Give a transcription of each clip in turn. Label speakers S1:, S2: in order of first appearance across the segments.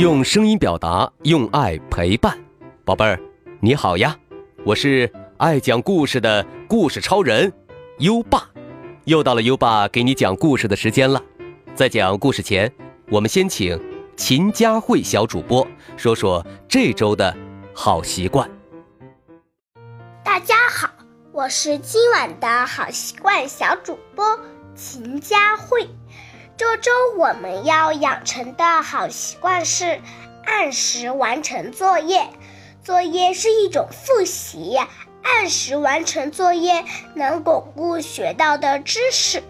S1: 用声音表达，用爱陪伴，宝贝儿，你好呀！我是爱讲故事的故事超人优爸，又到了优爸给你讲故事的时间了。在讲故事前，我们先请秦佳慧小主播说说这周的好习惯。
S2: 大家好，我是今晚的好习惯小主播秦佳慧。这周我们要养成的好习惯是按时完成作业。作业是一种复习，按时完成作业能巩固学到的知识。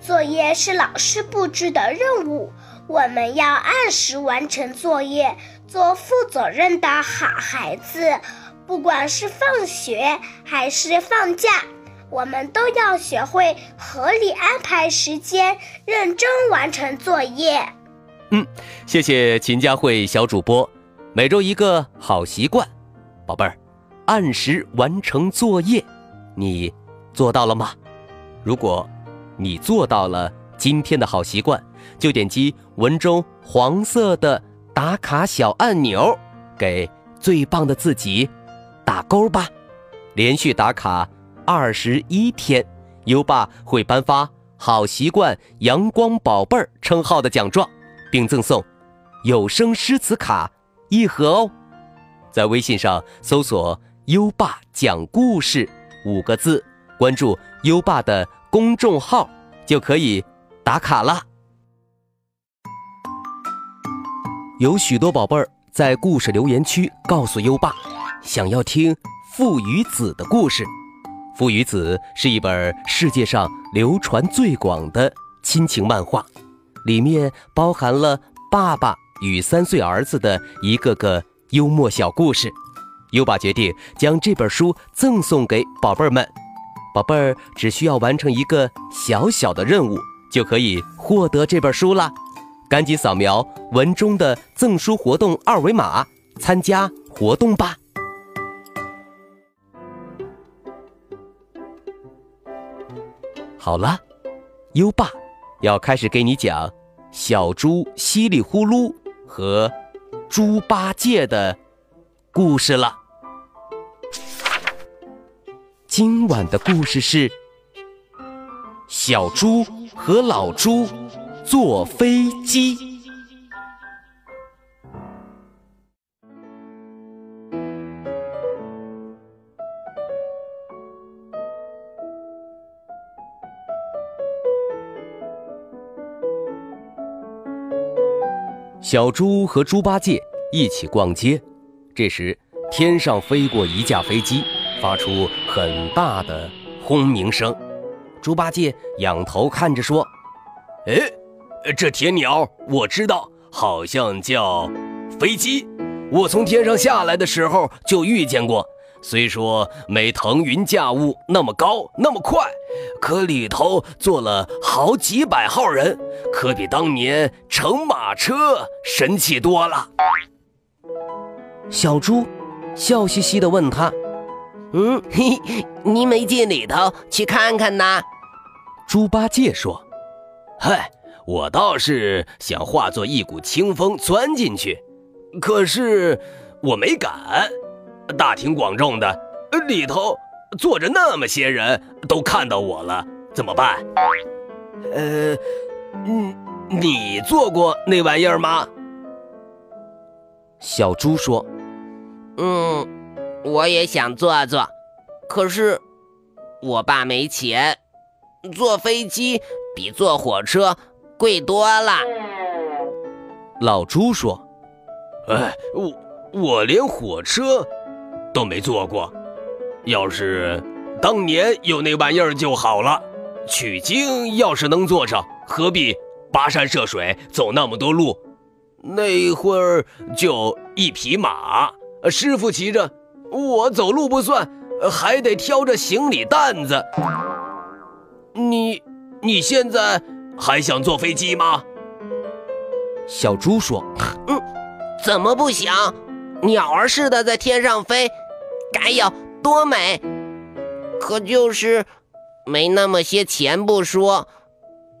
S2: 作业是老师布置的任务，我们要按时完成作业，做负责任的好孩子。不管是放学还是放假。我们都要学会合理安排时间，认真完成作业。
S1: 嗯，谢谢秦佳慧小主播。每周一个好习惯，宝贝儿，按时完成作业，你做到了吗？如果你做到了今天的好习惯，就点击文中黄色的打卡小按钮，给最棒的自己打勾吧。连续打卡。二十一天，优爸会颁发“好习惯阳光宝贝儿”称号的奖状，并赠送有声诗词卡一盒哦。在微信上搜索“优爸讲故事”五个字，关注优爸的公众号就可以打卡了。有许多宝贝儿在故事留言区告诉优爸，想要听父与子的故事。《父与子》是一本世界上流传最广的亲情漫画，里面包含了爸爸与三岁儿子的一个个幽默小故事。优爸决定将这本书赠送给宝贝儿们，宝贝儿只需要完成一个小小的任务，就可以获得这本书啦！赶紧扫描文中的赠书活动二维码，参加活动吧！好了，优爸要开始给你讲小猪唏哩呼噜和猪八戒的故事了。今晚的故事是小猪和老猪坐飞机。小猪和猪八戒一起逛街，这时天上飞过一架飞机，发出很大的轰鸣声。猪八戒仰头看着说：“
S3: 哎，这铁鸟我知道，好像叫飞机。我从天上下来的时候就遇见过。”虽说没腾云驾雾那么高那么快，可里头坐了好几百号人，可比当年乘马车神气多了。
S1: 小猪笑嘻嘻地问他：“
S4: 嗯，嘿，你没进里头去看看呐？”
S1: 猪八戒说：“
S3: 嗨，我倒是想化作一股清风钻进去，可是我没敢。”大庭广众的，里头坐着那么些人，都看到我了，怎么办？呃，嗯，你做过那玩意儿吗？
S1: 小猪说：“
S4: 嗯，我也想坐坐，可是我爸没钱，坐飞机比坐火车贵多了。”
S1: 老猪说：“
S3: 哎，我我连火车。”都没坐过，要是当年有那玩意儿就好了。取经要是能坐上，何必跋山涉水走那么多路？那会儿就一匹马，师傅骑着，我走路不算，还得挑着行李担子。你你现在还想坐飞机吗？
S1: 小猪说：“
S4: 嗯，怎么不想？鸟儿似的在天上飞。”该有多美！可就是没那么些钱不说，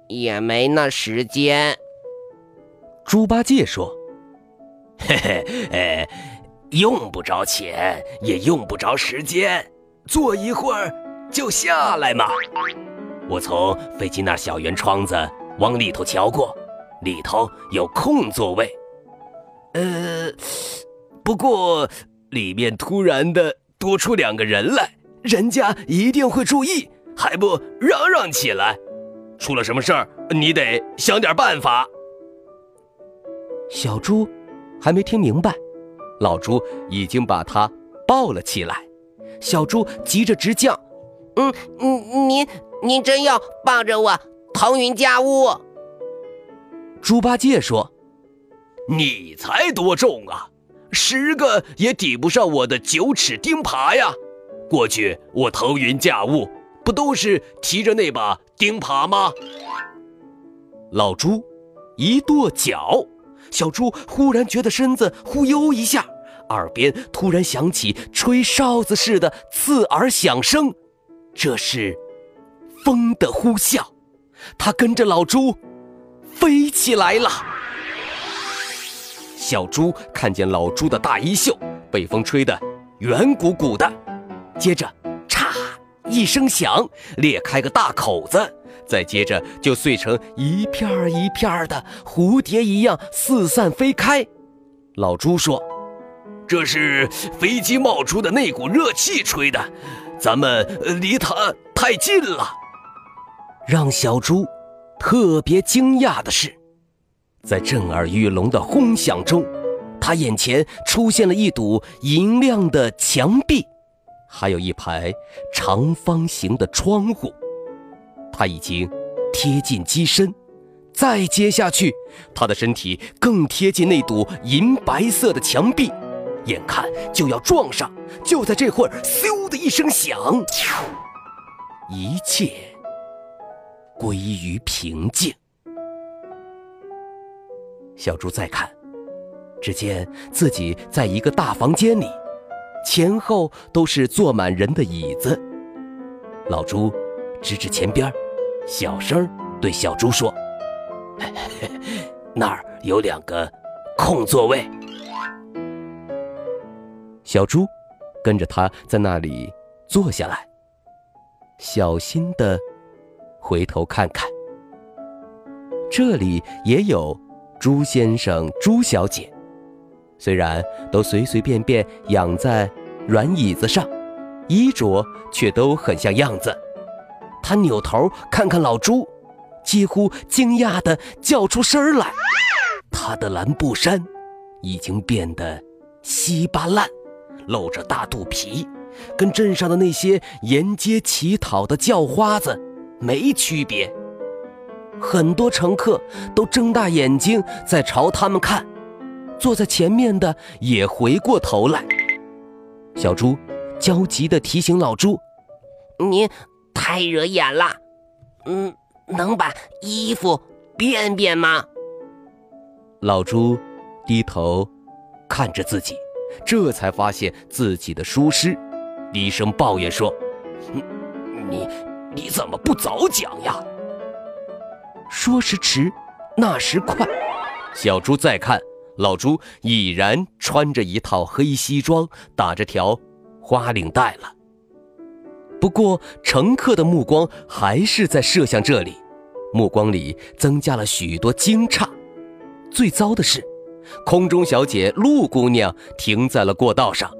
S4: 也没那时间。
S1: 猪八戒说：“
S3: 嘿嘿，哎，用不着钱，也用不着时间，坐一会儿就下来嘛。我从飞机那小圆窗子往里头瞧过，里头有空座位。呃，不过里面突然的多出两个人来，人家一定会注意，还不嚷嚷起来。出了什么事儿，你得想点办法。
S1: 小猪还没听明白，老猪已经把他抱了起来。小猪急着直叫：“
S4: 嗯嗯，您您真要抱着我腾云驾雾？”
S1: 猪八戒说：“
S3: 你才多重啊，十个也抵不上我的九齿钉耙呀！过去我腾云驾雾，不都是提着那把钉耙吗？”
S1: 老猪一跺脚。小猪忽然觉得身子忽悠一下，耳边突然响起吹哨子似的刺耳响声，这是风的呼啸。它跟着老猪飞起来了。小猪看见老猪的大衣袖被风吹得圆鼓鼓的，接着“嚓”一声响，裂开个大口子。再接着就碎成一片儿一片儿的蝴蝶一样四散飞开。老猪说：“
S3: 这是飞机冒出的那股热气吹的，咱们离它太近了。”
S1: 让小猪特别惊讶的是，在震耳欲聋的轰响中，他眼前出现了一堵银亮的墙壁，还有一排长方形的窗户。他已经贴近机身，再接下去，他的身体更贴近那堵银白色的墙壁，眼看就要撞上。就在这会儿，咻的一声响，一切归于平静。小猪再看，只见自己在一个大房间里，前后都是坐满人的椅子。老猪指指前边小声对小猪说：“
S3: 那儿有两个空座位。”
S1: 小猪跟着他在那里坐下来，小心的回头看看，这里也有朱先生、朱小姐，虽然都随随便便养在软椅子上，衣着却都很像样子。他扭头看看老朱，几乎惊讶地叫出声来。他的蓝布衫已经变得稀巴烂，露着大肚皮，跟镇上的那些沿街乞讨的叫花子没区别。很多乘客都睁大眼睛在朝他们看，坐在前面的也回过头来。小猪焦急地提醒老猪：“
S4: 您。”太惹眼了，嗯，能把衣服变变吗？
S1: 老猪低头看着自己，这才发现自己的疏失，低声抱怨说：“
S3: 你你怎么不早讲呀？”
S1: 说时迟，那时快，小猪再看，老猪已然穿着一套黑西装，打着条花领带了。不过，乘客的目光还是在射向这里，目光里增加了许多惊诧。最糟的是，空中小姐陆姑娘停在了过道上，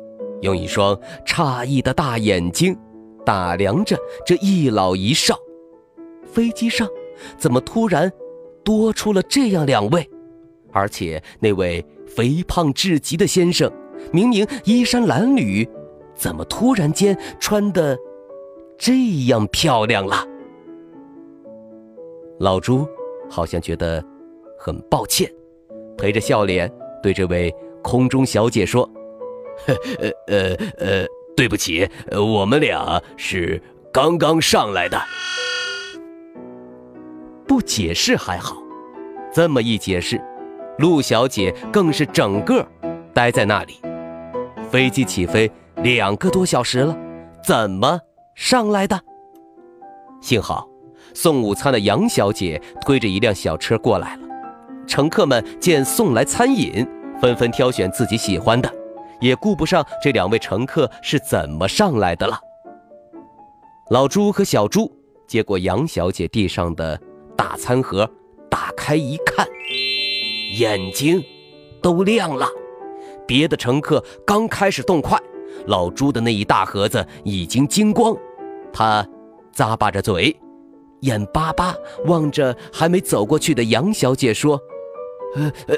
S1: 用一双诧异的大眼睛打量着这一老一少。飞机上怎么突然多出了这样两位？而且那位肥胖至极的先生，明明衣衫褴褛，怎么突然间穿的？这样漂亮了，老朱好像觉得很抱歉，陪着笑脸对这位空中小姐说：“呵
S3: 呃呃呃，对不起，我们俩是刚刚上来的。”
S1: 不解释还好，这么一解释，陆小姐更是整个待在那里。飞机起飞两个多小时了，怎么？上来的，幸好送午餐的杨小姐推着一辆小车过来了。乘客们见送来餐饮，纷纷挑选自己喜欢的，也顾不上这两位乘客是怎么上来的了。老朱和小朱接过杨小姐递上的大餐盒，打开一看，眼睛都亮了。别的乘客刚开始动筷，老朱的那一大盒子已经精光，他咂巴着嘴。眼巴巴望着还没走过去的杨小姐说：“
S3: 呃呃，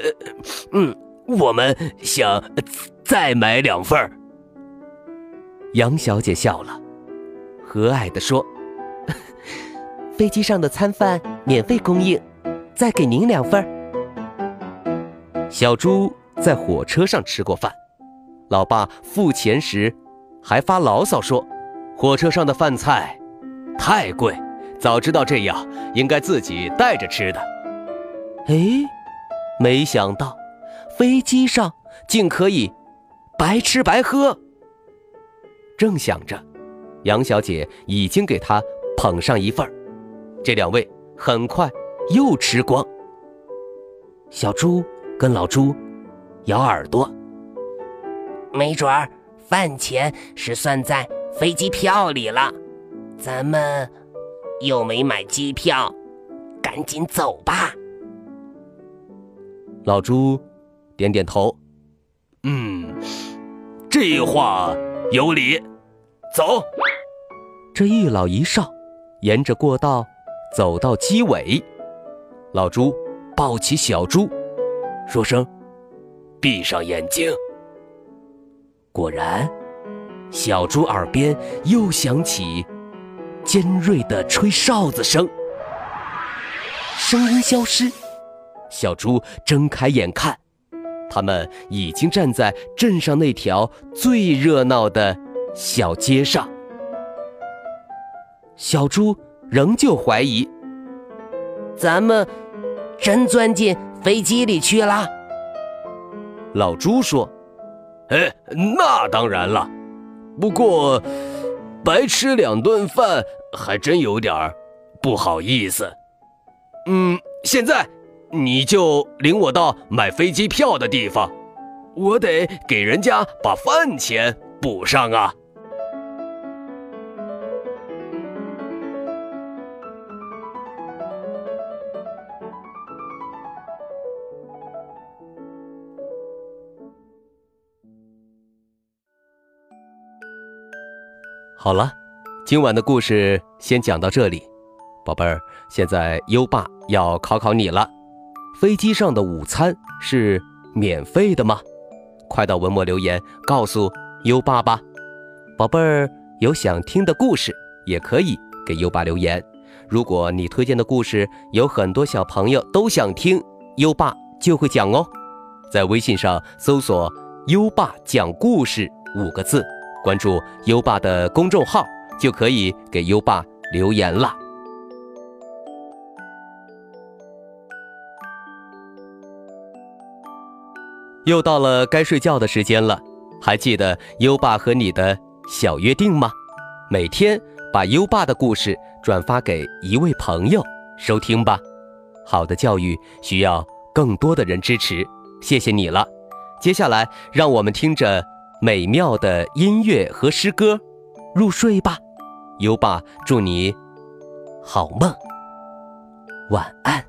S3: 嗯，我们想再买两份。”
S1: 杨小姐笑了，和蔼地说：“飞机上的餐饭免费供应，再给您两份。”小猪在火车上吃过饭，老爸付钱时还发牢骚说：“火车上的饭菜太贵。”早知道这样，应该自己带着吃的。哎，没想到飞机上竟可以白吃白喝。正想着，杨小姐已经给他捧上一份儿这两位很快又吃光。小猪跟老猪咬耳朵，
S4: 没准儿饭钱是算在飞机票里了，咱们。又没买机票，赶紧走吧。
S1: 老猪点点头，
S3: 嗯，这话有理。走。
S1: 这一老一少沿着过道走到机尾，老朱抱起小猪，说声：“
S3: 闭上眼睛。”
S1: 果然，小猪耳边又响起。尖锐的吹哨子声，声音消失，小猪睁开眼看，他们已经站在镇上那条最热闹的小街上。小猪仍旧怀疑，
S4: 咱们真钻进飞机里去了。
S1: 老朱说：“
S3: 哎，那当然了，不过白吃两顿饭。”还真有点儿不好意思。嗯，现在你就领我到买飞机票的地方，我得给人家把饭钱补上啊。
S1: 好了。今晚的故事先讲到这里，宝贝儿，现在优爸要考考你了：飞机上的午餐是免费的吗？快到文末留言告诉优爸吧。宝贝儿，有想听的故事也可以给优爸留言。如果你推荐的故事有很多小朋友都想听，优爸就会讲哦。在微信上搜索“优爸讲故事”五个字，关注优爸的公众号。就可以给优爸留言了。又到了该睡觉的时间了，还记得优爸和你的小约定吗？每天把优爸的故事转发给一位朋友收听吧。好的教育需要更多的人支持，谢谢你了。接下来，让我们听着美妙的音乐和诗歌入睡吧。优爸，祝你好梦，晚安。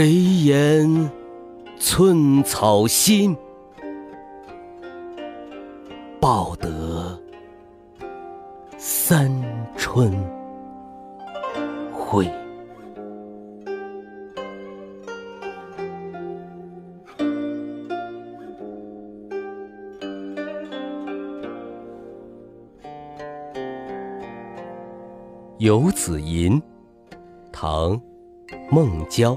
S1: 谁言寸草心，报得三春晖。《游子吟》唐·孟郊，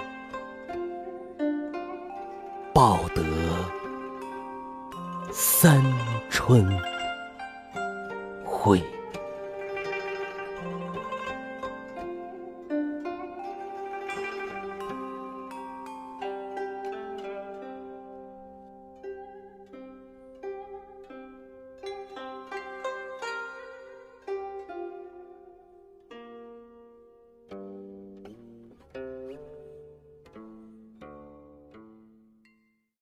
S1: 报得三春晖。